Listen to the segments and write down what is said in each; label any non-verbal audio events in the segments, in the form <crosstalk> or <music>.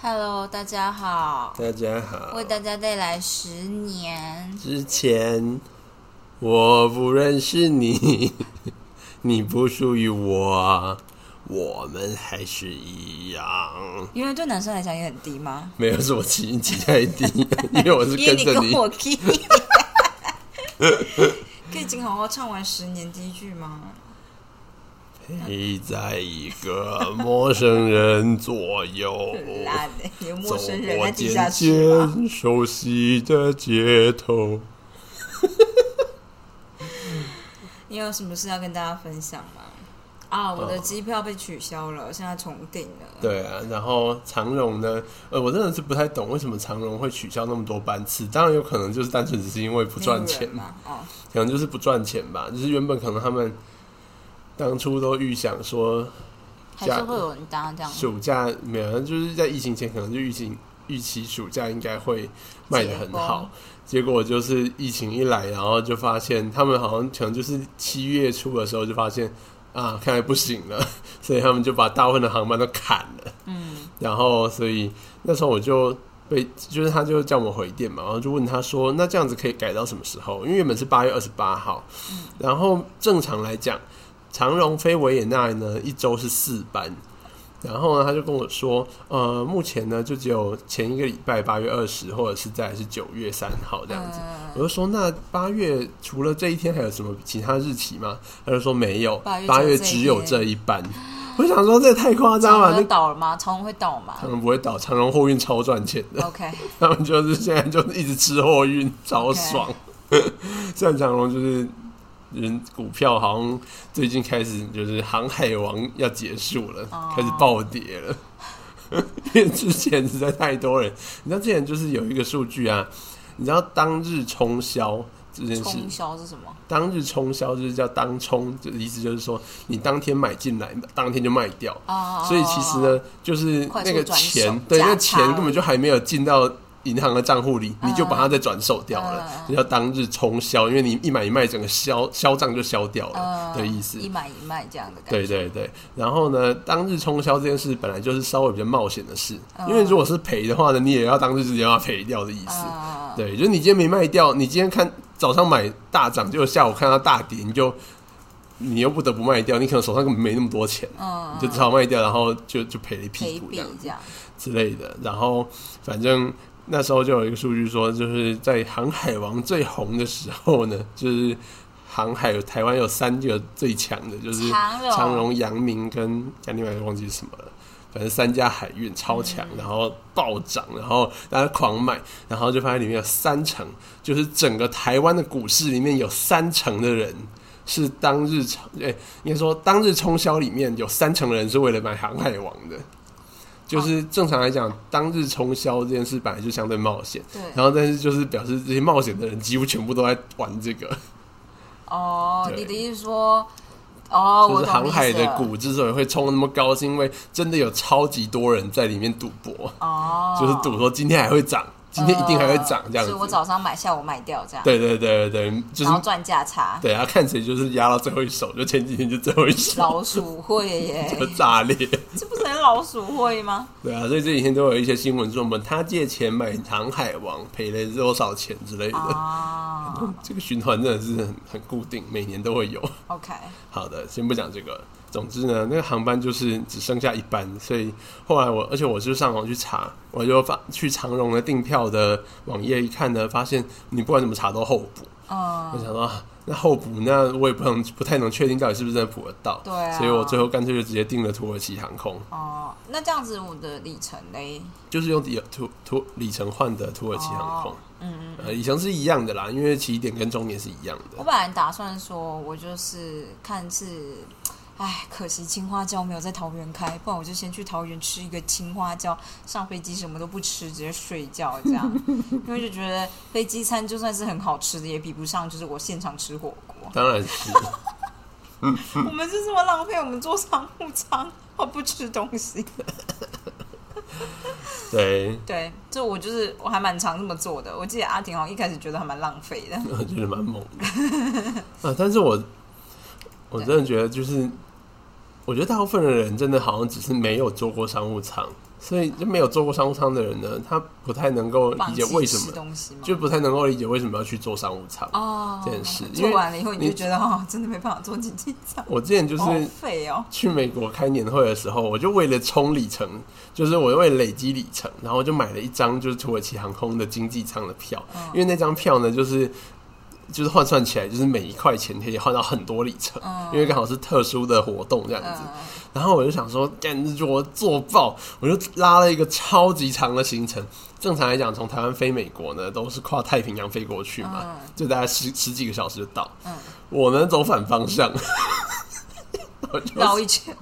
Hello，大家好，大家好。为大家带来十年。之前我不认识你，<laughs> 你不属于我，我们还是一样。因为对男生来讲也很低吗？没有，是我起音起太低，<laughs> 因为我是跟着跟我 <laughs> key。可以请好好唱完十年第一句吗？陪在一个陌生人左右，走生人过渐？渐熟悉的街头。<laughs> 你有什么事要跟大家分享吗？啊，我的机票被取消了，现在重订了。对啊，然后长荣呢？呃，我真的是不太懂为什么长荣会取消那么多班次。当然有可能就是单纯只是因为不赚钱嘛？哦，可能就是不赚钱吧。就是原本可能他们当初都预想说还是会有人搭这样。暑假没有，就是在疫情前可能就预期预期暑假应该会卖的很好，结果就是疫情一来，然后就发现他们好像可能就是七月初的时候就发现啊，看来不行了，<laughs> 所以他们就把大部分的航班都砍了。嗯，然后所以那时候我就被，就是他就叫我回电嘛，然后就问他说，那这样子可以改到什么时候？因为原本是八月二十八号，然后正常来讲，长荣飞维也纳呢一周是四班。然后呢，他就跟我说，呃，目前呢就只有前一个礼拜八月二十，或者是在是九月三号这样子。我就说，那八月除了这一天还有什么其他日期吗？他就说没有，八月月只有这一班。我想说，这也太夸张了，长荣那倒了吗？长荣会倒吗他们不会倒，长荣货运超赚钱的，？OK，他们就是现在就一直吃货运，超爽。<laughs> 虽然长荣就是人股票好像最近开始就是航海王要结束了，哦开始暴跌了。<laughs> 因为之前实在太多人，你知道之前就是有一个数据啊，你知道当日冲销这件事，冲销是什么？当日冲销就是叫当冲，就意思就是说你当天买进来，当天就卖掉。哦，所以其实呢，就是那个钱，对，那钱根本就还没有进到银行的账户里，你就把它再转手掉了嗯，这叫当日冲销，因为你一买一卖，整个销销账就销掉了呃的意思一。买一卖这样的感觉。对对对，然后呢，当日冲销这件事本来就是稍微比较冒险的事，嗯因为如果是赔的话呢，你也要当日直接把它赔掉的意思。啊，对，就是你今天没卖掉，你今天看早上买大涨，结果下午看到大跌，你就你又不得不卖掉，你可能手上根本没那么多钱，嗯，你就只好卖掉，然后就就赔了一屁股这样这样。之类的。然后反正那时候就有一个数据说，就是在航海王最红的时候呢，<laughs> 就是航海有台湾有三个最强的，就是长荣阳明跟讲另外一个忘记是什么了。反正三家海运超强，嗯然后暴涨，然后大家狂买，然后就发现里面有三成，就是整个台湾的股市里面有三成的人是当日冲，诶、应该说当日冲销里面有三成的人是为了买航海王的。就是正常来讲，当日冲销这件事本来就相对冒险，对，然后但是就是表示这些冒险的人几乎全部都在玩这个，哦，你的意思说，哦，就是航海的股之所以会冲那么高，是因为真的有超级多人在里面赌博，哦，就是赌说今天还会涨，今天一定还会涨这样子所以。我早上买，下午卖掉这样，对对对对对，就是然后赚价差，对啊，看谁就是压到最后一手，就前几天就最后一手老鼠会耶，<laughs> 就炸裂。这不是很老鼠会吗？对啊，所以这几天都有一些新闻说，我们他借钱买航海王赔了多少钱之类的。啊 <laughs> 这个循环真的是很很固定，每年都会有。，OK，好的，先不讲这个。总之呢，那个航班就是只剩下一班，所以后来我，而且我就上网去查，我就发去长荣的订票的网页一看呢，发现你不管怎么查都候补。我嗯，想说，啊那候补，那我也不能不太能确定到底是不是真的补得到，对啊，所以我最后干脆就直接订了土耳其航空，哦，那这样子我的里程嘞，就是用里土土里程换的土耳其航空哦，嗯嗯，呃，里程是一样的啦，因为起点跟终点是一样的。我本来打算说，我就是看是。唉，可惜青花椒没有在桃园开，不然我就先去桃园吃一个青花椒，上飞机什么都不吃，直接睡觉这样。因为就觉得飞机餐就算是很好吃的，也比不上就是我现场吃火锅。当然是，<laughs> 我们是这么浪费，我们坐商务舱，我不吃东西。<laughs> <laughs> 对，对，这我就是我还蛮常这么做的。我记得阿婷好像一开始觉得还蛮浪费的。我觉得蛮猛的啊！但是我我真的觉得就是我觉得大部分的人真的好像只是没有坐过商务舱，所以就没有坐过商务舱的人呢，他不太能够理解为什么？就不太能够理解为什么要去坐商务舱。哦，这件事做完了以后，你你就觉得哦，真的没办法做经济舱，我之前就是好废哦。去美国开年会的时候，我就为了冲里程，就是我为了累积里程，然后我就买了一张就是土耳其航空的经济舱的票，嗯因为那张票呢，就是就是换算起来，就是每一块钱可以换到很多里程，嗯因为刚好是特殊的活动这样子。嗯然后我就想说，干我做爆，我就拉了一个超级长的行程。正常来讲，从台湾飞美国呢，都是跨太平洋飞过去嘛，嗯就大概十十几个小时就到。嗯我呢走反方向，<laughs> 绕一圈，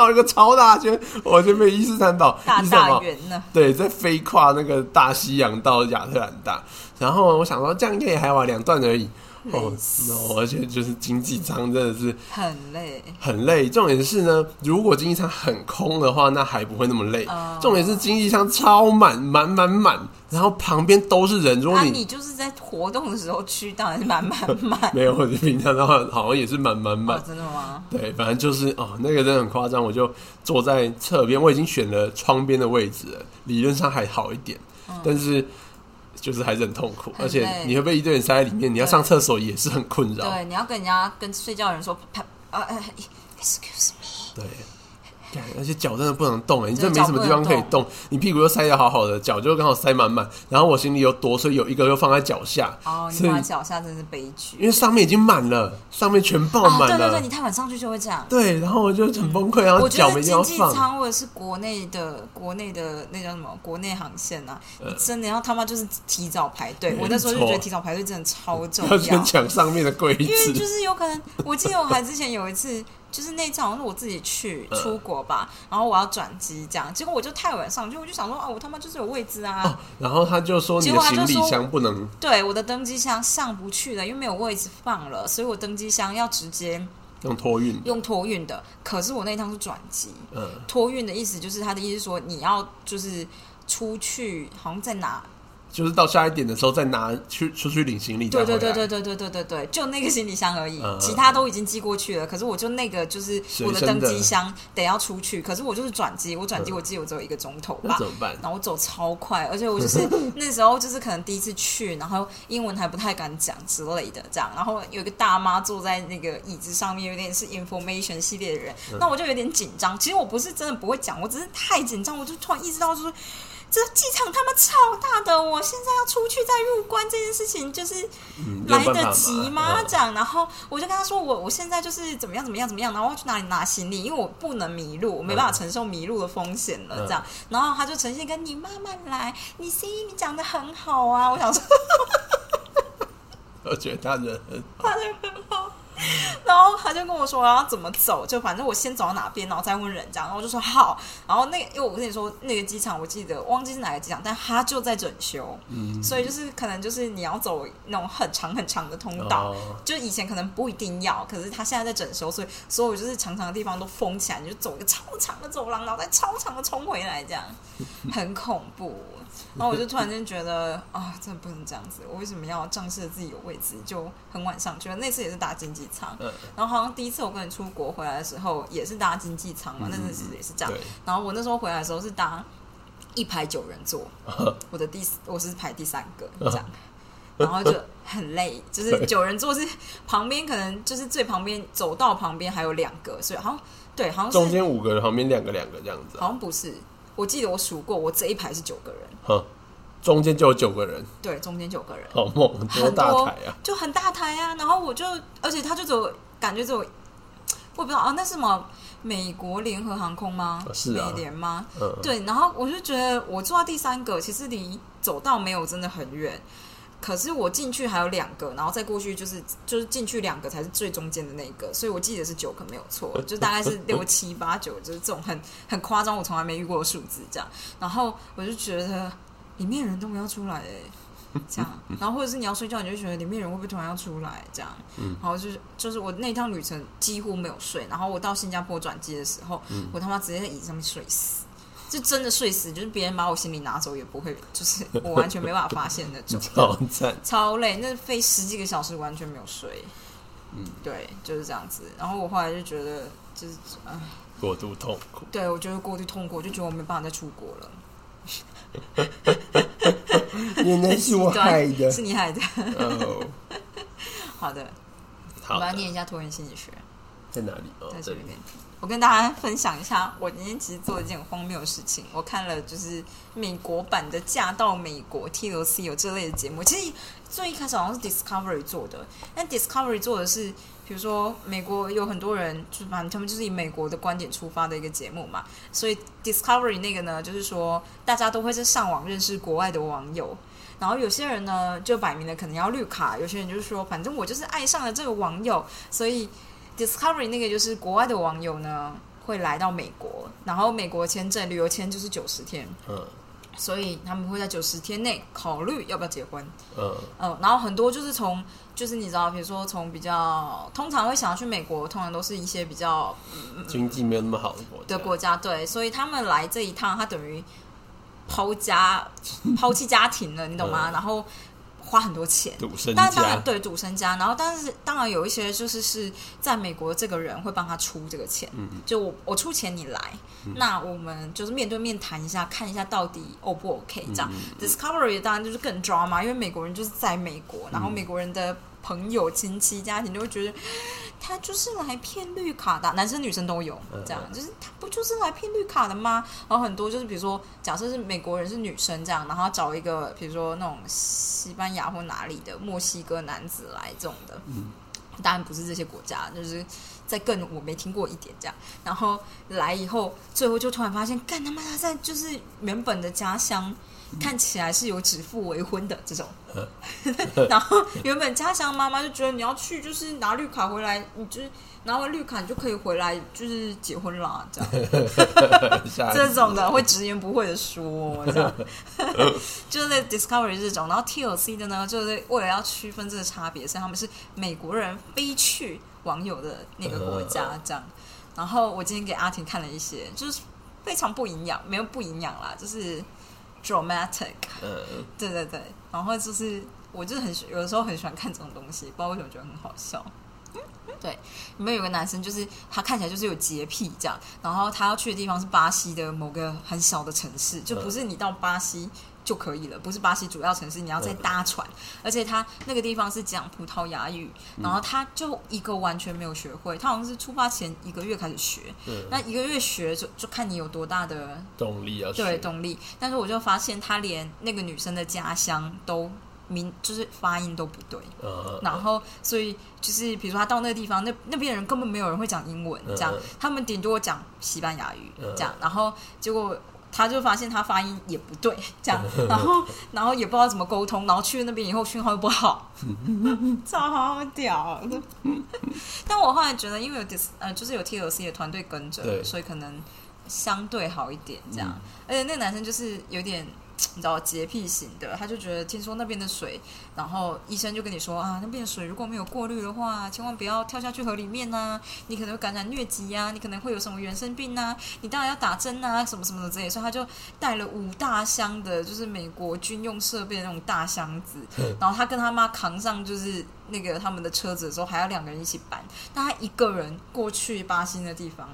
绕一个超大圈，我就被伊斯坦岛大大圆呢。对，在飞跨那个大西洋到亚特兰大，然后我想说这样应该也还好，两段而已。<laughs> 哦，<laughs> no！而且就是经济舱真的是很累，很累。重点是呢，如果经济舱很空的话，那还不会那么累。哦重点是经济舱超满，满满满，然后旁边都是人。如果啊，你你就是在活动的时候去，当然是满满满。<laughs> 没有，我平常的话好像也是满满满哦，。真的吗？对，反正就是哦，那个真的很夸张。我就坐在侧边，我已经选了窗边的位置了，理论上还好一点，但是就是还是很痛苦，而且你会被一堆人塞在里面，你要上厕所也是很困扰。对，你要跟人家跟睡觉的人说，啪呃呃，excuse me，对，干而且脚真的不能动哎，你真的真的没什么地方可以动，你屁股又塞得好好的，脚就刚好塞满满，然后我行李又多，所以有一个又放在脚下，哦，你放在脚下真是悲剧。因为上面已经满了，上面全爆啊，满了。对对对，你太晚上去就会这样。对然后我就很崩溃，然后脚没地方经济。舱或者是国内的国内的那叫什么国内航线啊，呃真的要他妈就是提早排队。<laughs> 我那时候就错觉得提早排队真的超重要 <laughs> 要先，抢上面的柜因为就，是有可能，我记得我还之前有一次，就是那一次好像是我自己去呃出国吧，然后我要转机这样，结果我就太晚上去，我就想说啊，我他妈就是有位置啊，哦，然后他就说你结的行李果他就说箱不能对，我的登机箱上不去了，因为没有位置放了，所以我登机箱要直接用托运，用托运的。可是我那一趟是转机，嗯，托运的意思就是他的意思说你要就是出去，好像在哪？就是到下一点的时候再拿去出去领行李，对对对对对对对对对对，就那个行李箱而已，嗯其他都已经寄过去了。可是我就那个就是我的登机箱得要出去，可是我就是转机，我转机嗯我记得我只有一个钟头吧那怎。么办？然后我走超快，而且我就是那时候就是可能第一次去，然后英文还不太敢讲之类的这样。然后有一个大妈坐在那个椅子上面，有点是 information 系列的人，嗯那我就有点紧张。其实我不是真的不会讲，我只是太紧张，我就突然意识到就是。这机场他妈超大的，我现在要出去再入关这件事情，就是嗯，来得及吗？嗯这样，然后我就跟他说，我我现在就是怎么样怎么样怎么样，然后要去哪里拿行李，因为我不能迷路，我没办法承受迷路的风险了。嗯这样，然后他就呈现跟你慢慢来，你 C 你讲的很好啊，我想说 <laughs> 我觉得他人很他人很好。<laughs> 然后他就跟我说我要怎么走，就反正我先走到哪边，然后再问人这样。然后我就说好。然后那个，因为我跟你说那个机场，我记得忘记是哪个机场，但他就在整修，嗯所以就是可能就是你要走那种很长很长的通道。哦就以前可能不一定要，可是他现在在整修，所以所有就是长长的地方都封起来，你就走一个超长的走廊，然后再超长的冲回来，这样很恐怖。然后我就突然间觉得啊，真的不能这样子，我为什么要仗势自己有位置就很晚上去了？那次也是搭经济舱，嗯然后好像第一次我跟你出国回来的时候也是搭经济舱嘛，那阵子也是这样。然后我那时候回来的时候是搭一排九人座，<laughs> 我的第我是排第三个这样，然后就很累，就是九人座是旁边可能就是最旁边走道旁边还有两个，所以好像对，好像中间五个人，旁边两个两个这样子啊，好像不是，我记得我数过，我这一排是九个人，哼，中间就有九个人，对，中间九个人，好猛，多很多大台啊！就很大台啊。然后我就，而且他就只有感觉只有，我不知道啊，那是什么美国联合航空吗？是啊美联吗？嗯，对，然后我就觉得我坐到第三个，其实离走道没有真的很远，可是我进去还有两个，然后再过去就是就是进去两个才是最中间的那个，所以我记得是九个没有错，就大概是六七八九，就是这种很很夸张，我从来没遇过的数字这样。然后我就觉得里面人都没有出来哎、这样，<laughs> 然后或者是你要睡觉，你就觉得里面人会不会突然要出来这样，嗯然后就是就是我那趟旅程几乎没有睡，然后我到新加坡转机的时候，嗯我他妈直接在椅子上面睡死。就真的睡死，就是别人把我行李拿走也不会，就是我完全没办法发现那种，<laughs> 超赞。超累，那飞十几个小时完全没有睡。嗯，对，就是这样子。然后我后来就觉得，就是唉，过度痛苦。对我觉得过度痛苦，我就觉得我没办法再出国了。原来是我害的。<laughs> 是你害的。哦，<laughs> 好的，我好的，们来念一下拖延心理学，在哪里？哦在，这里。面。我跟大家分享一下，我今天其实做了一件很荒谬的事情。我看了就是美国版的《嫁到美国》TLC 有这类的节目。其实最一开始好像是 Discovery 做的，但 Discovery 做的是，比如说美国有很多人，就是反正他们就是以美国的观点出发的一个节目嘛。所以 Discovery 那个呢，就是说大家都会在上网认识国外的网友。然后有些人呢，就摆明了可能要绿卡；有些人就是说，反正我就是爱上了这个网友，所以 Discovery 那个就是国外的网友呢会来到美国，然后美国签证旅游签就是九十天，嗯所以他们会在九十天内考虑要不要结婚。嗯嗯，然后很多就是从就是你知道，比如说从比较通常会想要去美国，通常都是一些比较经济没有那么好的国家。的国家，对，所以他们来这一趟，他等于抛家抛弃家庭了，你懂吗？嗯然后花很多钱。赌身但当然。对赌身家，然后但是当然有一些就是是在美国这个人会帮他出这个钱，嗯就我我出钱你来，那我们就是面对面谈一下，看一下到底 O 不 OK 这样。Discovery 当然就是更抓嘛，因为美国人就是在美国，然后美国人的朋友、亲戚、家庭就会觉得他就是来骗绿卡的，男生女生都有嗯这样，就是他不就是来骗绿卡的吗？然后很多就是比如说，假设是美国人是女生这样，然后找一个比如说那种西班牙或哪里的墨西哥男子来这种的，嗯当然不是这些国家，就是在更我没听过一点这样。然后来以后，最后就突然发现，干他妈他在就是原本的家乡。看起来是有指腹为婚的这种，<laughs> 然后原本家乡妈妈就觉得你要去就是拿绿卡回来，你就是拿完绿卡你就可以回来就是结婚啦，这样。<laughs> 这种的会直言不讳的说，这样。<laughs> 就是在 Discovery 这种，然后 TLC 的呢，就是为了要区分这个差别，所以他们是美国人飞去网友的那个国家这样。然后我今天给阿婷看了一些，就是非常不营养，没有不营养啦，就是 dramatic，嗯，对对对，然后就是我就是很喜有的时候很喜欢看这种东西，不知道为什么觉得很好笑。对，里面有个男生，就是他看起来就是有洁癖这样，然后他要去的地方是巴西的某个很小的城市，就不是你到巴西就可以了，不是巴西主要城市，你要再搭船，而且他那个地方是讲葡萄牙语，然后他就一个完全没有学会，他好像是出发前一个月开始学，嗯那一个月学就就看你有多大的动力啊对动力，但是我就发现他连那个女生的家乡都明就是发音都不对，嗯，然后所以就是比如说他到那个地方，那那边的人根本没有人会讲英文，这样。嗯。他们顶多讲西班牙语嗯。这样，然后结果。他就发现他发音也不对，<laughs> 这样，然后然后也不知道怎么沟通，然后去了那边以后讯号又不好，<laughs> 超屌的。但我后来觉得，因为有 dis 呃，就是有 TLC 的团队跟着，所以可能相对好一点这样。嗯而且那个男生就是有点你知道洁癖型的，他就觉得听说那边的水，然后医生就跟你说啊，那边的水如果没有过滤的话，千万不要跳下去河里面呐、你可能会感染疟疾啊，你可能会有什么原生病啊，你当然要打针啊，什么什么的之类，所以他就带了五大箱的，就是美国军用设备的那种大箱子，然后他跟他妈扛上就是那个他们的车子的时候，还要两个人一起搬，但他一个人过去巴西那地方。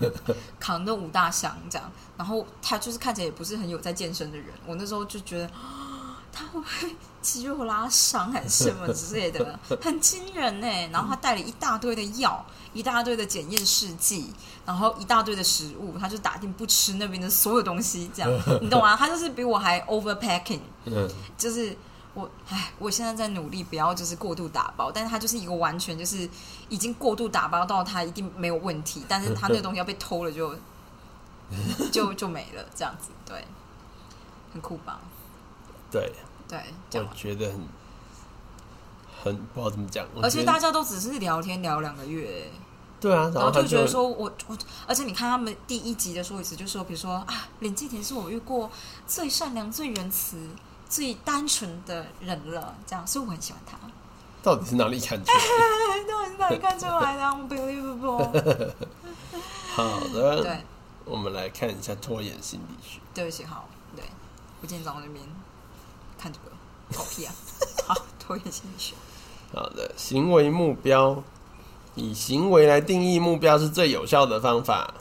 <laughs> 扛那五大箱这样，然后他就是看起来也不是很有在健身的人。我那时候就觉得，啊 <gasps> 他会不会肌肉拉伤还是什么之类的，很惊人呢。然后他带了一大堆的药，一大堆的检验试剂，然后一大堆的食物，他就打定不吃那边的所有东西，这样你懂吗？他就是比我还 overpacking，嗯就是我，唉，我现在在努力不要就是过度打包，但是他就是一个完全就是已经过度打包到他一定没有问题，但是他那个东西要被偷了就 <laughs> 就就没了，这样子，对，很酷吧？对，对，这我，觉得很很不知道怎么讲，而且大家都只是聊天聊两个月，对啊，然后就觉得说我我，而且你看他们第一集的说一次，就说比如说啊，林敬田是我遇过最善良、最仁慈、最单纯的人了，这样，所以我很喜欢他。到底是哪里看出来？<laughs> 到底是哪里看出来的？Unbelievable！<laughs> 好的，对，我们来看一下拖延心理学。对不起，好，对我今天早上那边看这个，好屁啊！<laughs> 好，拖延心理学，好的，行为目标以行为来定义目标是最有效的方法。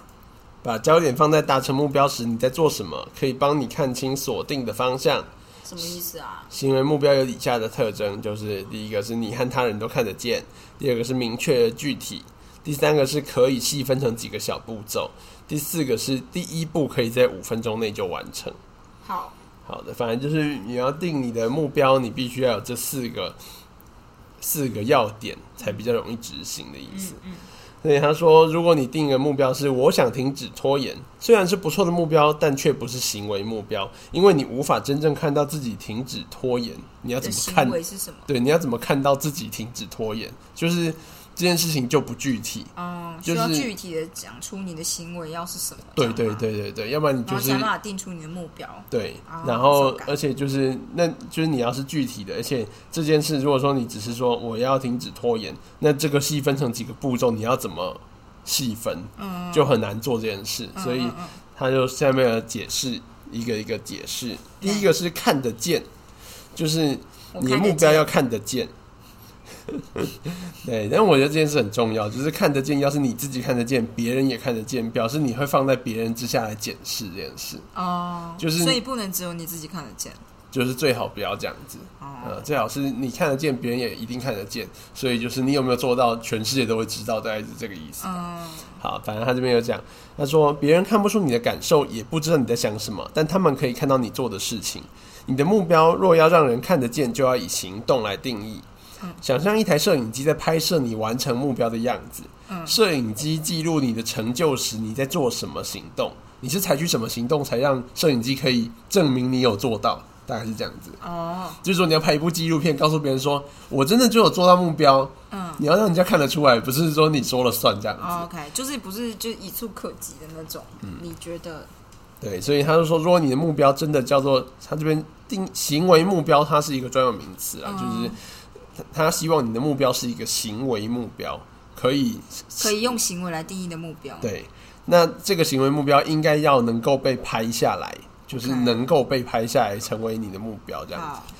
把焦点放在达成目标时你在做什么，可以帮你看清锁定的方向。什么意思啊？行为目标有以下的特征，就是第一个是你和他人都看得见，第二个是明确而具体，第三个是可以细分成几个小步骤，第四个是第一步可以在五分钟内就完成。好，好的，反正就是你要定你的目标，你必须要有这四个四个要点，才比较容易执行的意思。嗯所以他说，如果你定一个目标是我想停止拖延，虽然是不错的目标，但却不是行为目标，因为你无法真正看到自己停止拖延。你要怎么看？为是什么？对，你要怎么看到自己停止拖延？就是这件事情就不具体。嗯，需要就是具体的讲出你的行为要是什么。对对对对对，要不然你就是然后才办法定出你的目标。对哦，然后而且就是那就是你要是具体的，而且这件事如果说你只是说我要停止拖延，那这个细分成几个步骤，你要怎么细分，嗯，就很难做这件事。嗯所以他就下面的解释一个一个解释。第一个是看得见，就是你的目标要看得见。<laughs> 对，但我觉得这件事很重要，就是看得见。要是你自己看得见，别人也看得见，表示你会放在别人之下来检视这件事，哦，就是所以不能只有你自己看得见。就是最好不要这样子。哦，呃，最好是你看得见，别人也一定看得见，所以就是你有没有做到，全世界都会知道，大概是这个意思。嗯，好，反正他这边有讲，他说别人看不出你的感受，也不知道你在想什么，但他们可以看到你做的事情。你的目标若要让人看得见，就要以行动来定义。想象一台摄影机在拍摄你完成目标的样子。嗯摄影机记录你的成就时，你在做什么行动？你是采取什么行动才让摄影机可以证明你有做到？大概是这样子。哦，就是说你要拍一部纪录片，告诉别人说我真的就有做到目标，嗯。你要让人家看得出来，不是说你说了算这样子。哦 OK，就是不是就一触可及的那种？嗯你觉得？对，所以他就说，如果你的目标真的叫做他这边定行为目标，它是一个专有名词啊，嗯就是他他希望你的目标是一个行为目标，可以可以用行为来定义的目标。对。那这个行为目标应该要能够被拍下来，就是能够被拍下来成为你的目标，这样子。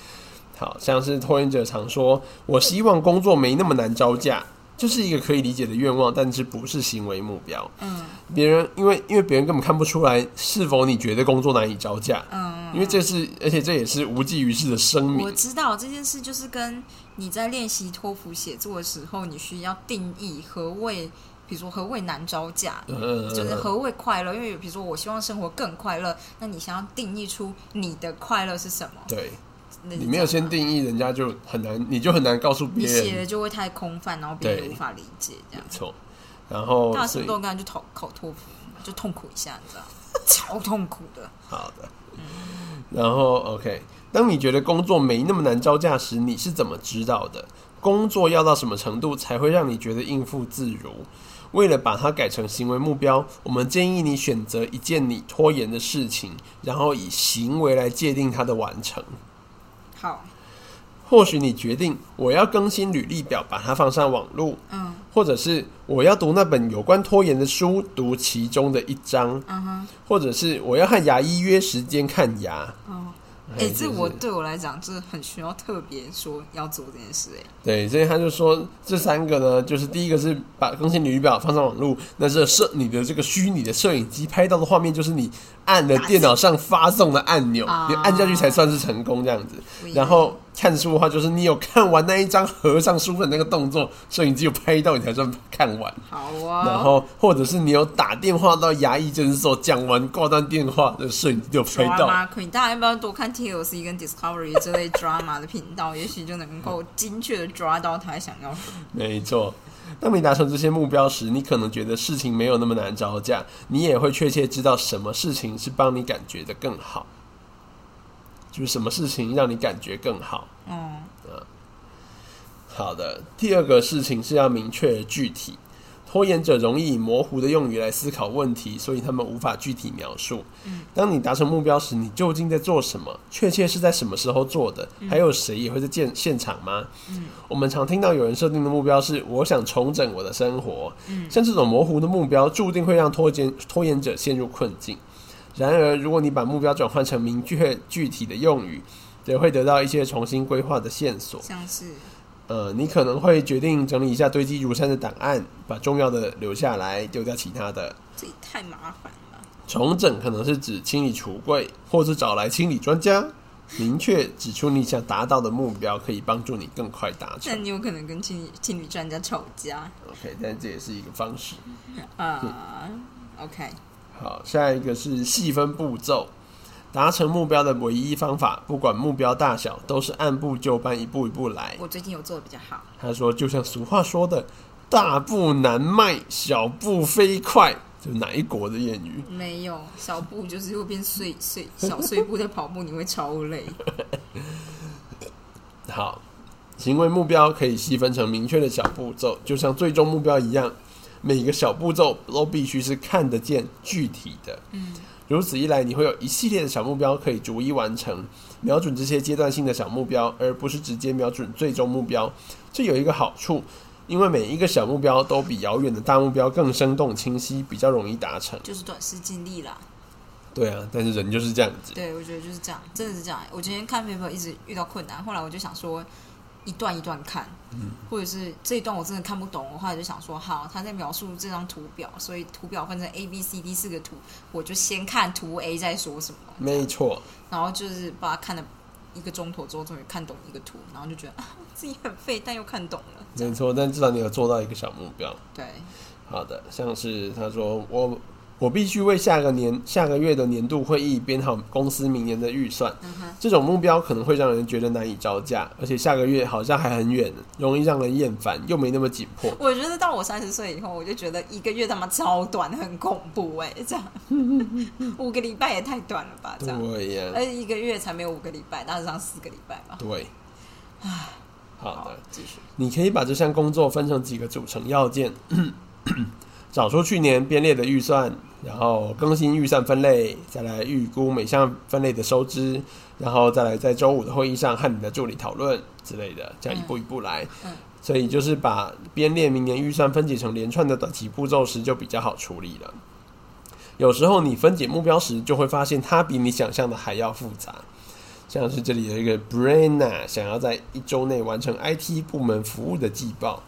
好，好像是拖延者常说：“我希望工作没那么难招架。”就是一个可以理解的愿望，但是不是行为目标。嗯别人因为因为别人根本看不出来是否你觉得工作难以招架，嗯，因为这是而且这也是无济于事的声明我。知道这件事就是跟你在练习托福写作的时候，你需要定义何谓，比如说何谓难招架。呃，就是何谓快乐？因为比如说，我希望生活更快乐，那你想要定义出你的快乐是什么？对你没有先定义，人家就很难，你就很难告诉你别人。写的就会太空泛，然后别人无法理解，这样没。错，然后大家是所以不是都跟他去考考托福，就痛苦一下，你知道？<laughs> 超痛苦的。好的，然后 OK，当你觉得工作没那么难招架时，你是怎么知道的？工作要到什么程度才会让你觉得应付自如？为了把它改成行为目标，我们建议你选择一件你拖延的事情，然后以行为来界定它的完成。好，或许你决定我要更新履历表，把它放上网络，嗯或者是我要读那本有关拖延的书，读其中的一章，嗯哼，或者是我要和牙医约时间看牙。哦，哎哎、这我对我来讲，这很需要特别说要做这件事、哎，对，所以他就说这三个呢，就是第一个是把更新履历表放上网络，那这摄你的这个虚拟的摄影机拍到的画面，就是你按了电脑上发送的按钮，啊你按下去才算是成功这样子。然后看书的话，就是你有看完那一张合上书本那个动作，摄影机有拍到，你才算看完。好啊，然后或者是你有打电话到牙医诊所，讲完挂断电话，的摄影机就有拍到。大家要不要多看 TLC 跟 Discovery 这类 drama 的频道？也许就能够精确的抓到他想要什么。没错，当你达成这些目标时，你可能觉得事情没有那么难招架，你也会确切知道什么事情是帮你感觉的更好，就是什么事情让你感觉更好。嗯，好的，第二个事情是要明确具体。拖延者容易以模糊的用语来思考问题，所以他们无法具体描述。嗯当你达成目标时，你究竟在做什么？确切是在什么时候做的？还有谁也会在现现场吗？嗯我们常听到有人设定的目标是“我想重整我的生活”，嗯像这种模糊的目标，注定会让拖延拖延者陷入困境。然而，如果你把目标转换成明确具体的用语，也会得到一些重新规划的线索。像是呃，你可能会决定整理一下堆积如山的档案，把重要的留下来，丢掉其他的。这也太麻烦了。重整可能是指清理橱柜，或是找来清理专家，明确指出你想达到的目标，可以帮助你更快达成。但你有可能跟清理清理专家吵架 OK，但这也是一个方式。啊、OK，好，下一个是细分步骤。达成目标的唯一方法，不管目标大小，都是按部就班，一步一步来。我最近有做的比较好。他说，就像俗话说的，“大步难迈，小步飞快”，这是哪一国的谚语？没有小步就是会变碎碎 <laughs> 小碎步在跑步，你会超累。<laughs> 好，行为目标可以细分成明确的小步骤，就像最终目标一样，每个小步骤都必须是看得见、具体的。嗯，如此一来，你会有一系列的小目标可以逐一完成，瞄准这些阶段性的小目标，而不是直接瞄准最终目标。这有一个好处，因为每一个小目标都比遥远的大目标更生动清晰，比较容易达成。就是短视尽力啦。对啊，但是人就是这样子。对，我觉得就是这样，真的是这样。我今天看 paper 一直遇到困难，后来我就想说，一段一段看，嗯或者是这一段我真的看不懂，我后来就想说，好，他在描述这张图表，所以图表分成 A、B、C、D 四个图，我就先看图 A 再说什么。没错，然后就是把它看了一个钟头之后，终于看懂一个图，然后就觉得啊，<laughs> 自己很废，但又看懂了。没错，但至少你有做到一个小目标。对，好的，像是他说我我必须为下个年下个月的年度会议编好公司明年的预算。这种目标可能会让人觉得难以招架，而且下个月好像还很远，容易让人厌烦，又没那么紧迫。我觉得到我三十岁以后，我就觉得一个月他妈超短，很恐怖哎、这样 <laughs> 五个礼拜也太短了吧？这样，对呀、而且一个月才没有五个礼拜，大致上四个礼拜吧。对。好的，继续。你可以把这项工作分成几个组成要件，<coughs> 找出去年编列的预算，然后更新预算分类，再来预估每项分类的收支，然后再来在周五的会议上和你的助理讨论之类的，这样一步一步来。嗯所以就是把编列明年预算分解成连串的短期步骤时，就比较好处理了。有时候你分解目标时，就会发现它比你想象的还要复杂。像是这里有一个 Brenna 想要在一周内完成 IT 部门服务的季报，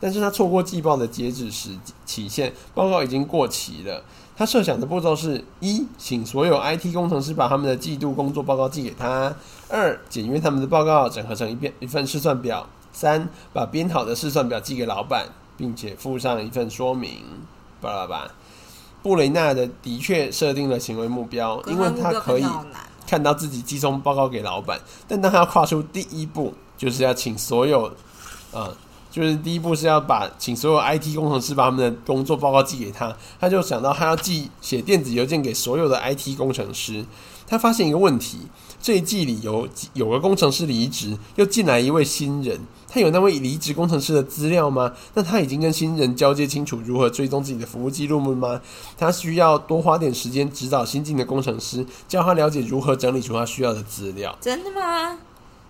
但是他错过季报的截止时期限，报告已经过期了。他设想的步骤是：一，请所有 IT 工程师把他们的季度工作报告寄给他；二，检阅他们的报告，整合成一遍一份试算表；三，把编好的试算表寄给老板，并且附上一份说明。巴拉巴。布雷纳的的确设定了行为目标，因为他可以看到自己寄送报告给老板，但当他要跨出第一步，就是要请所有，呃，就是第一步是要把请所有 IT 工程师把他们的工作报告寄给他，他就想到他要寄写电子邮件给所有的 IT 工程师，他发现一个问题，这一季里有有个工程师离职，又进来一位新人。他有那位离职工程师的资料吗？那他已经跟新人交接清楚如何追踪自己的服务记录了吗？他需要多花点时间指导新进的工程师，教他了解如何整理出他需要的资料。真的吗？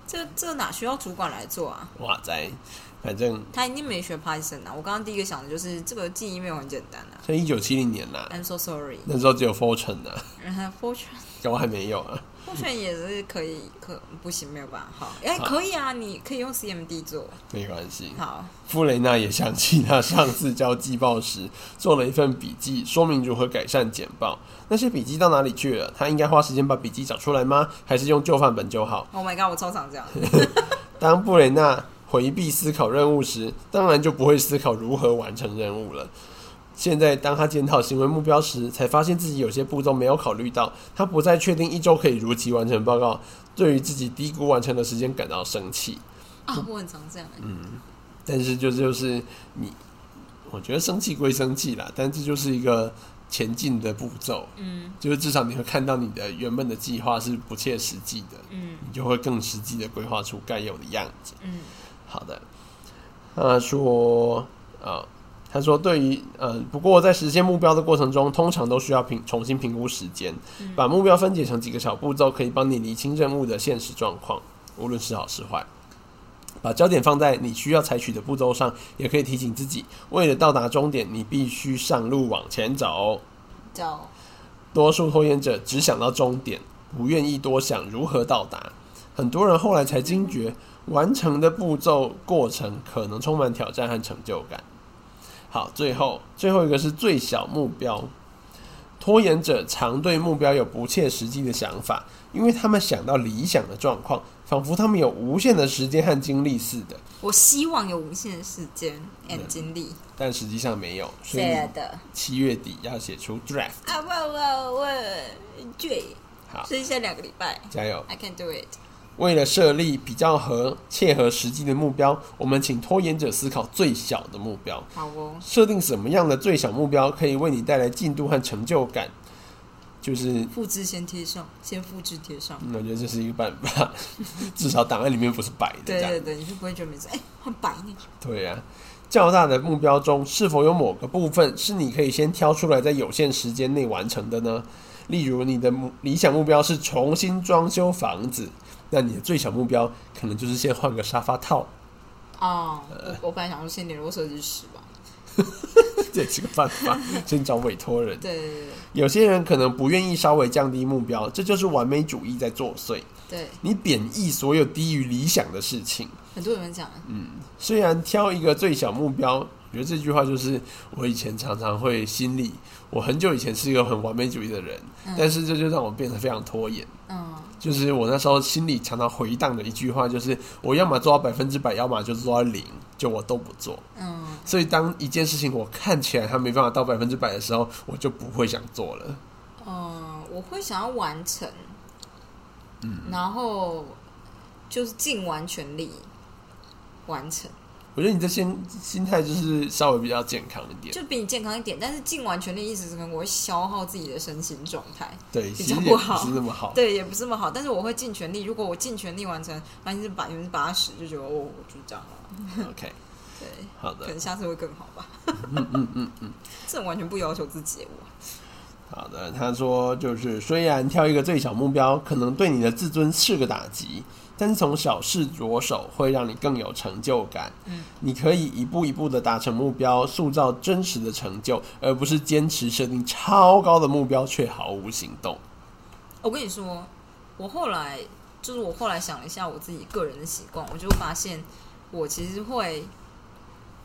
这这哪需要主管来做啊？哇塞，反正他一定没学 Python 啊！我刚刚第一个想的就是这个记忆没有很简单啊。像一九七零年啦，I'm so sorry。那时候只有 Fortran 呢、啊，然 <laughs> 后 Fortran 搞我还没有啊。Fortune 也是可以，可不行没有办法。好，哎、好可以啊，你可以用 CMD 做。没关系。好，傅雷娜也想起他上次交季报时做了一份笔记，说明如何改善简报。那些笔记到哪里去了？他应该花时间把笔记找出来吗？还是用旧范本就好？Oh my god，我超常这样。<laughs> 当布雷纳回避思考任务时，当然就不会思考如何完成任务了。现在，当他检讨行为目标时，才发现自己有些步骤没有考虑到。他不再确定一周可以如期完成报告，对于自己低估完成的时间感到生气。啊，我很常这样、嗯但是就就是你，我觉得生气归生气啦，但这就是一个前进的步骤。嗯就是至少你会看到你的原本的计划是不切实际的，嗯你就会更实际的规划出该有的样子。嗯好的，他说，呃，他说对于呃，不过在实现目标的过程中，通常都需要评重新评估时间，嗯把目标分解成几个小步骤，可以帮你理清任务的现实状况，无论是好是坏。把焦点放在你需要采取的步骤上，也可以提醒自己，为了到达终点，你必须上路往前走。走多数拖延者只想到终点，不愿意多想如何到达。很多人后来才惊觉，完成的步骤过程可能充满挑战和成就感。好，最后最后一个是最小目标。拖延者常对目标有不切实际的想法，因为他们想到理想的状况，仿佛他们有无限的时间和精力似的。我希望有无限的时间 and 精力，但实际上没有。所以的七月底要写出 draft 啊！我我我对，好，剩下两个礼拜，加油！I can do it。为了设立比较合切合实际的目标，我们请拖延者思考最小的目标。好哦，设定什么样的最小目标可以为你带来进度和成就感？就是复制先贴上，先复制贴上。我觉得这是一个办法，<laughs> 至少档案里面不是白的。对对对，你就不会觉得每次哎很白呢。对呀，较大的目标中是否有某个部分是你可以先挑出来，在有限时间内完成的呢？例如，你的目理想目标是重新装修房子。那你的最小目标可能就是先换个沙发套。哦，我我本来想说先联络设计师吧，<laughs> 这也是个办法。先找委托人。对对对。有些人可能不愿意稍微降低目标，这就是完美主义在作祟。对。你贬义所有低于理想的事情。很多人讲。嗯，虽然挑一个最小目标，我觉得这句话就是我以前常常会心里，我很久以前是一个很完美主义的人，但是这就让我变得非常拖延。嗯。就是我那时候心里常常回荡的一句话，就是我要么做到百分之百，要么就做到零，就我都不做。嗯，所以当一件事情我看起来它没办法到百分之百的时候，我就不会想做了。嗯，我会想要完成，嗯，然后就是尽完全力完成。我觉得你这心心态就是稍微比较健康一点，就比你健康一点。但是尽完全力意思是，可能我会消耗自己的身心状态，对，比较不好，不是那么好。对，也不是那么好。但是我会尽全力。如果我尽全力完成，百分之百分之八十，就觉得哦，就这样了。OK，对，好的，可能下次会更好吧。嗯嗯嗯嗯，这完全不要求自己。我好的，他说就是，虽然挑一个最小目标，可能对你的自尊是个打击。但是从小事着手会让你更有成就感。嗯，你可以一步一步的达成目标，塑造真实的成就，而不是坚持设定超高的目标却毫无行动。我跟你说，我后来就是我后来想了一下我自己个人的习惯，我就发现我其实会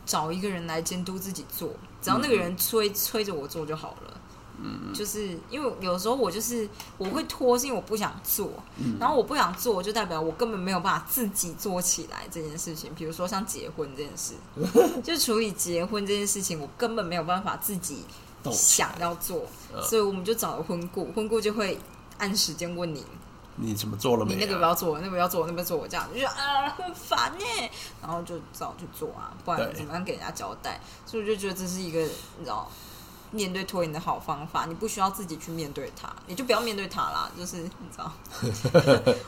找一个人来监督自己做，只要那个人催催着我做就好了。嗯，就是因为有时候我就是我会拖，是因为我不想做，然后我不想做，就代表我根本没有办法自己做起来这件事情。比如说像结婚这件事，<laughs> 就处理结婚这件事情，我根本没有办法自己想要做，所以我们就找了婚顾，婚顾就会按时间问你，你怎么做了没？你那个不要做，那个不要做，那边做，我这样就啊很烦呢，然后就早去做啊，不然怎么样给人家交代？所以我就觉得这是一个你知道。面对拖延的好方法，你不需要自己去面对它，你就不要面对它啦。就是你知道，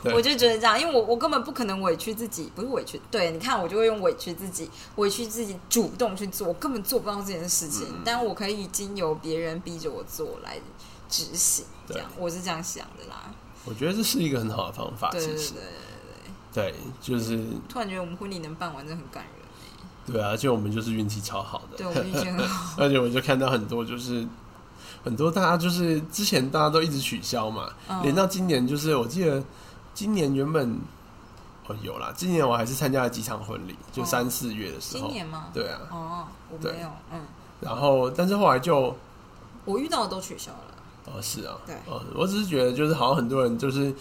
<laughs> 我就觉得这样，因为我我根本不可能委屈自己，不是委屈，对，你看我就会用委屈自己，委屈自己主动去做，我根本做不到这件事情，但我可以经由别人逼着我做来执行，这样我是这样想的啦。我觉得这是一个很好的方法，对对对对对，就是突然觉得我们婚礼能办完，真的很感人。对啊，而且我们就是运气超好的，对，我运气很好。<laughs> 而且我就看到很多，就是很多大家就是之前大家都一直取消嘛，连到今年，就是我记得今年原本哦有啦，今年我还是参加了几场婚礼，就三四月的时候。今年吗？对啊。哦，我没有，嗯。然后，但是后来就我遇到的都取消了。哦，是啊。对。哦，我只是觉得，就是好像很多人就是。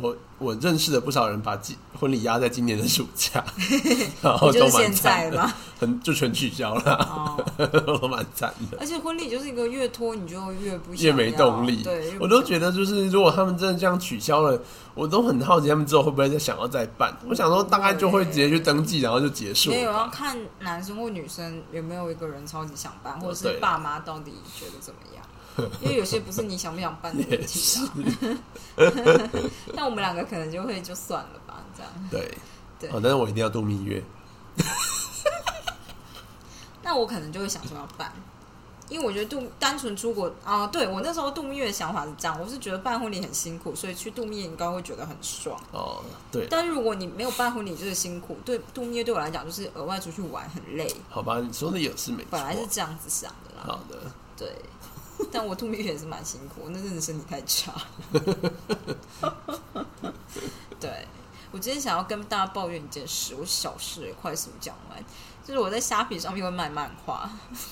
我我认识的不少人把今婚礼压在今年的暑假，<laughs> 然后都蛮惨的，很就全取消了，<laughs> 都蛮惨的。而且婚礼就是一个越拖你就越不越没动力。对，我都觉得就是如果他们真的这样取消了，我都很好奇他们之后会不会再想要再办。我想说大概就会直接去登记，然后就结束。没有要看男生或女生有没有一个人超级想办，或者是爸妈到底觉得怎么样。<laughs> 因为有些不是你想不想办的问题啊，<laughs> 那 <laughs> 我们两个可能就会就算了吧，这样。对对，哦，但是我一定要度蜜月。那我可能就会想说要办，因为我觉得度单纯出国啊，对我那时候度蜜月的想法是这样，我是觉得办婚礼很辛苦，所以去度蜜月应该会觉得很爽。哦，对。但是如果你没有办婚礼就是辛苦，对度蜜月对我来讲就是额外出去玩很累。好吧，你说的也是没错，本来是这样子想的啦。好的，对。<laughs> 但我吐蜜月也是蛮辛苦，那真的身体太差。<laughs> 对，我今天想要跟大家抱怨一件事，我小事也快速讲完。就是我在虾皮上面会卖漫画，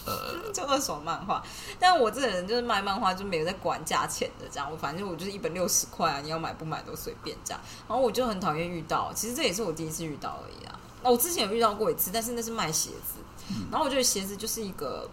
<laughs> 就二手漫画。但我这个人就是卖漫画就没有在管价钱的，这样我反正我就是一本六十块啊，你要买不买都随便这样。然后我就很讨厌遇到，其实这也是我第一次遇到而已啊。那我之前有遇到过一次，但是那是卖鞋子，然后我觉得鞋子就是一个。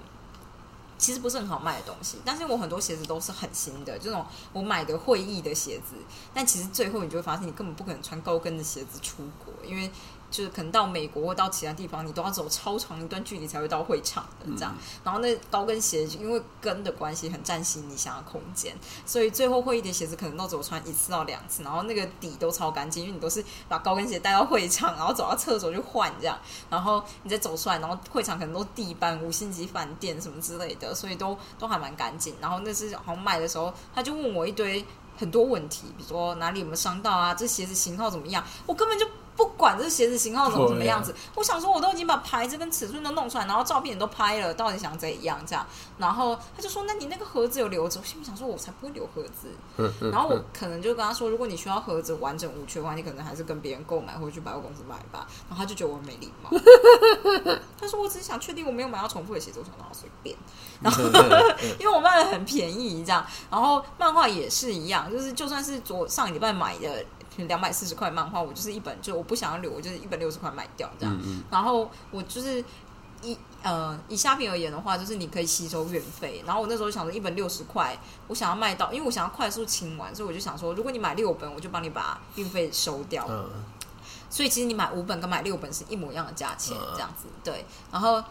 其实不是很好卖的东西，但是我很多鞋子都是很新的，这种我买的会议的鞋子，但其实最后你就会发现，你根本不可能穿高跟的鞋子出国，因为。就是可能到美国或到其他地方，你都要走超长一段距离才会到会场的这样。然后那高跟鞋因为跟的关系很占行李箱的空间，所以最后会议的鞋子可能都只有穿一次到两次。然后那个底都超干净，因为你都是把高跟鞋带到会场，然后走到厕所去换这样。然后你再走出来，然后会场可能都地板五星级饭店什么之类的，所以都都还蛮干净。然后那是好像卖的时候，他就问我一堆很多问题，比如说哪里有没有伤到啊，这鞋子型号怎么样，我根本就。不管这鞋子型号怎么怎么样子，我想说我都已经把牌子跟尺寸都弄出来，然后照片也都拍了，到底想怎样这样？然后他就说：“那你那个盒子有留着？”我心里想说：“我才不会留盒子。<laughs> ”然后我可能就跟他说：“如果你需要盒子完整无缺的话，你可能还是跟别人购买或者去百货公司买吧。”然后他就觉得我没礼貌。<laughs> 他说：“我只是想确定我没有买到重复的鞋子，我想让他随便。”然后因为我卖的很便宜，这样。然后漫画也是一样，就是就算是昨上礼拜买的。两百四十块漫画，我就是一本，就我不想要留，我就是一本六十块卖掉这样。然后我就是一呃，以虾皮而言的话，就是你可以吸收运费。然后我那时候想说，一本六十块，我想要卖到，因为我想要快速清完，所以我就想说，如果你买六本，我就帮你把运费收掉。所以其实你买五本跟买六本是一模一样的价钱，这样子对。然后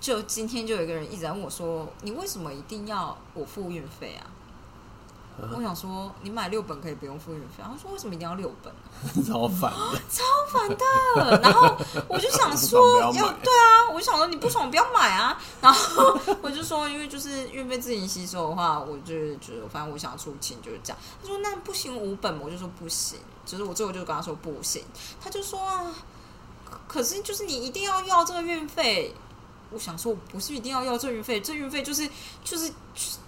就今天就有一个人一直在问我说，你为什么一定要我付运费啊？我想说，你买六本可以不用付运费。他说：“为什么一定要六本？” <laughs> 超烦的，<laughs> 超烦的。然后我就想 <laughs> 说，要对啊，我就想说你不爽不要买啊。然后我就说，因为就是运费自行吸收的话，我就觉得反正我想要出清就是这样。他说：“那不行五本。”我就说：“不行。”就是我最后就跟他说：“不行。”他就说：“啊，可是就是你一定要要这个运费。”我想说，我不是一定要要这运费，这运费就是就是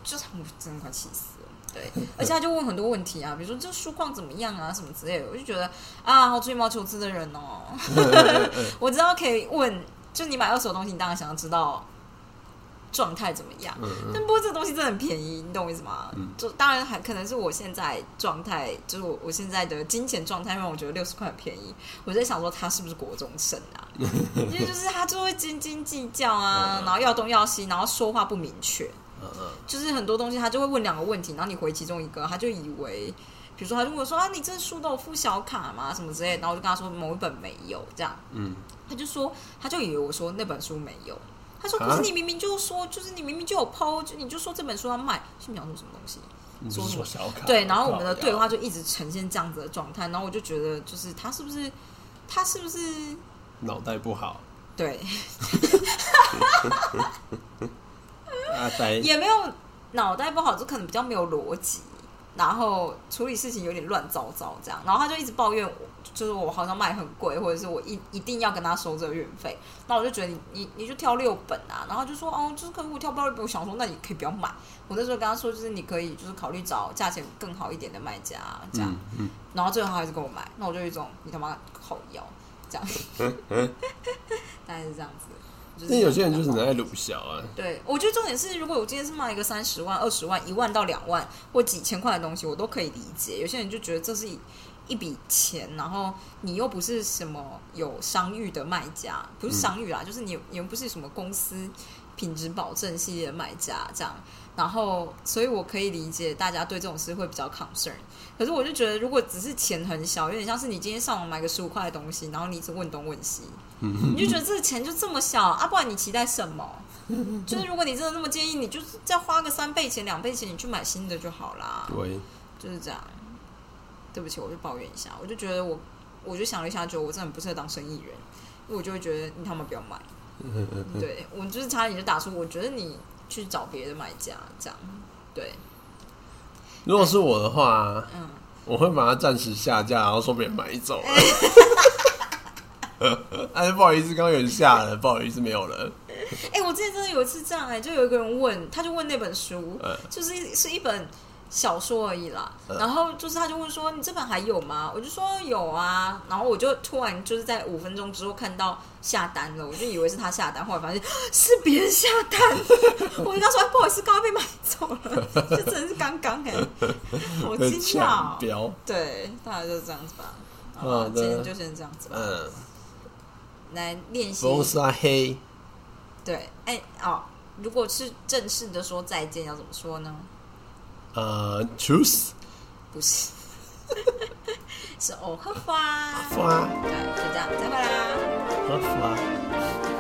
就是我真的快气死。对，而且他就问很多问题啊，比如说这书况怎么样啊，什么之类的，我就觉得啊，好吹毛求疵的人哦。<laughs> 我知道可以问，就你买二手东西，你当然想要知道状态怎么样。但不过这个东西真的很便宜，你懂我意思吗？就当然还可能是我现在状态，就是我我现在的金钱状态让我觉得六十块很便宜。我在想说他是不是国中生啊？<laughs> 因为就是他就会斤斤计较啊，然后要东要西，然后说话不明确。就是很多东西，他就会问两个问题，然后你回其中一个，他就以为，比如说他如果说啊，你这书都有附小卡吗？什么之类，然后我就跟他说某一本没有，这样，嗯，他就说，他就以为我说那本书没有，他说可是你明明就说，就是你明明就有抛，就你就说这本书要卖，是描述什么东西？说什么小卡？对，然后我们的对话就一直呈现这样子的状态，然后我就觉得，就是他是不是，他是不是脑袋不好？对。<laughs> 呆也没有脑袋不好，就可能比较没有逻辑，然后处理事情有点乱糟糟这样，然后他就一直抱怨我，就是我好像卖很贵，或者是我一一定要跟他收这个运费，那我就觉得你你你就挑六本啊，然后就说哦，就是可能我挑不到六本，我想说那你可以不要买，我那时候跟他说就是你可以就是考虑找价钱更好一点的卖家这样，然后最后他还是跟我买，那我就有一种你他妈好妖这样，<laughs> 大概是这样子。那有些人就是很爱鲁小啊。对，我觉得重点是，如果我今天是卖一个三十万、二十万、一万到两万或几千块的东西，我都可以理解。有些人就觉得这是一笔钱，然后你又不是什么有商誉的卖家，不是商誉啦，就是你你又不是什么公司品质保证系列的卖家这样。然后，所以我可以理解大家对这种事会比较 concern。可是我就觉得，如果只是钱很小，有点像是你今天上网买个十五块的东西，然后你一直问东问西。你就觉得这个钱就这么小啊？不然你期待什么？<laughs> 就是如果你真的那么介意，你就是再花个三倍钱、两倍钱，你去买新的就好啦。对，就是这样。对不起，我就抱怨一下。我就觉得我，我就想了一下，觉得我真的不适合当生意人，因为我就会觉得你他妈不要买。<laughs> 对我就是差点就打出，我觉得你去找别的买家这样。对。如果是我的话，嗯，我会把它暂时下架，然后说别人买走。<laughs> 哎，不好意思，刚刚有人下了，不好意思，没有了。哎，我之前真的有一次这样，哎，就有一个人问，他就问那本书，就是是一本小说而已啦。嗯然后就是他就问说：“你这本还有吗？”我就说有啊。然后我就突然就是在五分钟之后看到下单了，我就以为是他下单，后来发现是别人下单。<laughs> 我跟他说：“哎不好意思，刚刚被买走了。<laughs> ”这真的是刚刚哎，<laughs> 好惊讶对，大概就是这样子吧。好吧，今天就先这样子吧。嗯，来练习。风沙黑，对，哎哦，如果是正式的说再见，要怎么说呢？呃，Truth 不是，<laughs> 是哦荷花。花对，就这样，再会啦。荷花。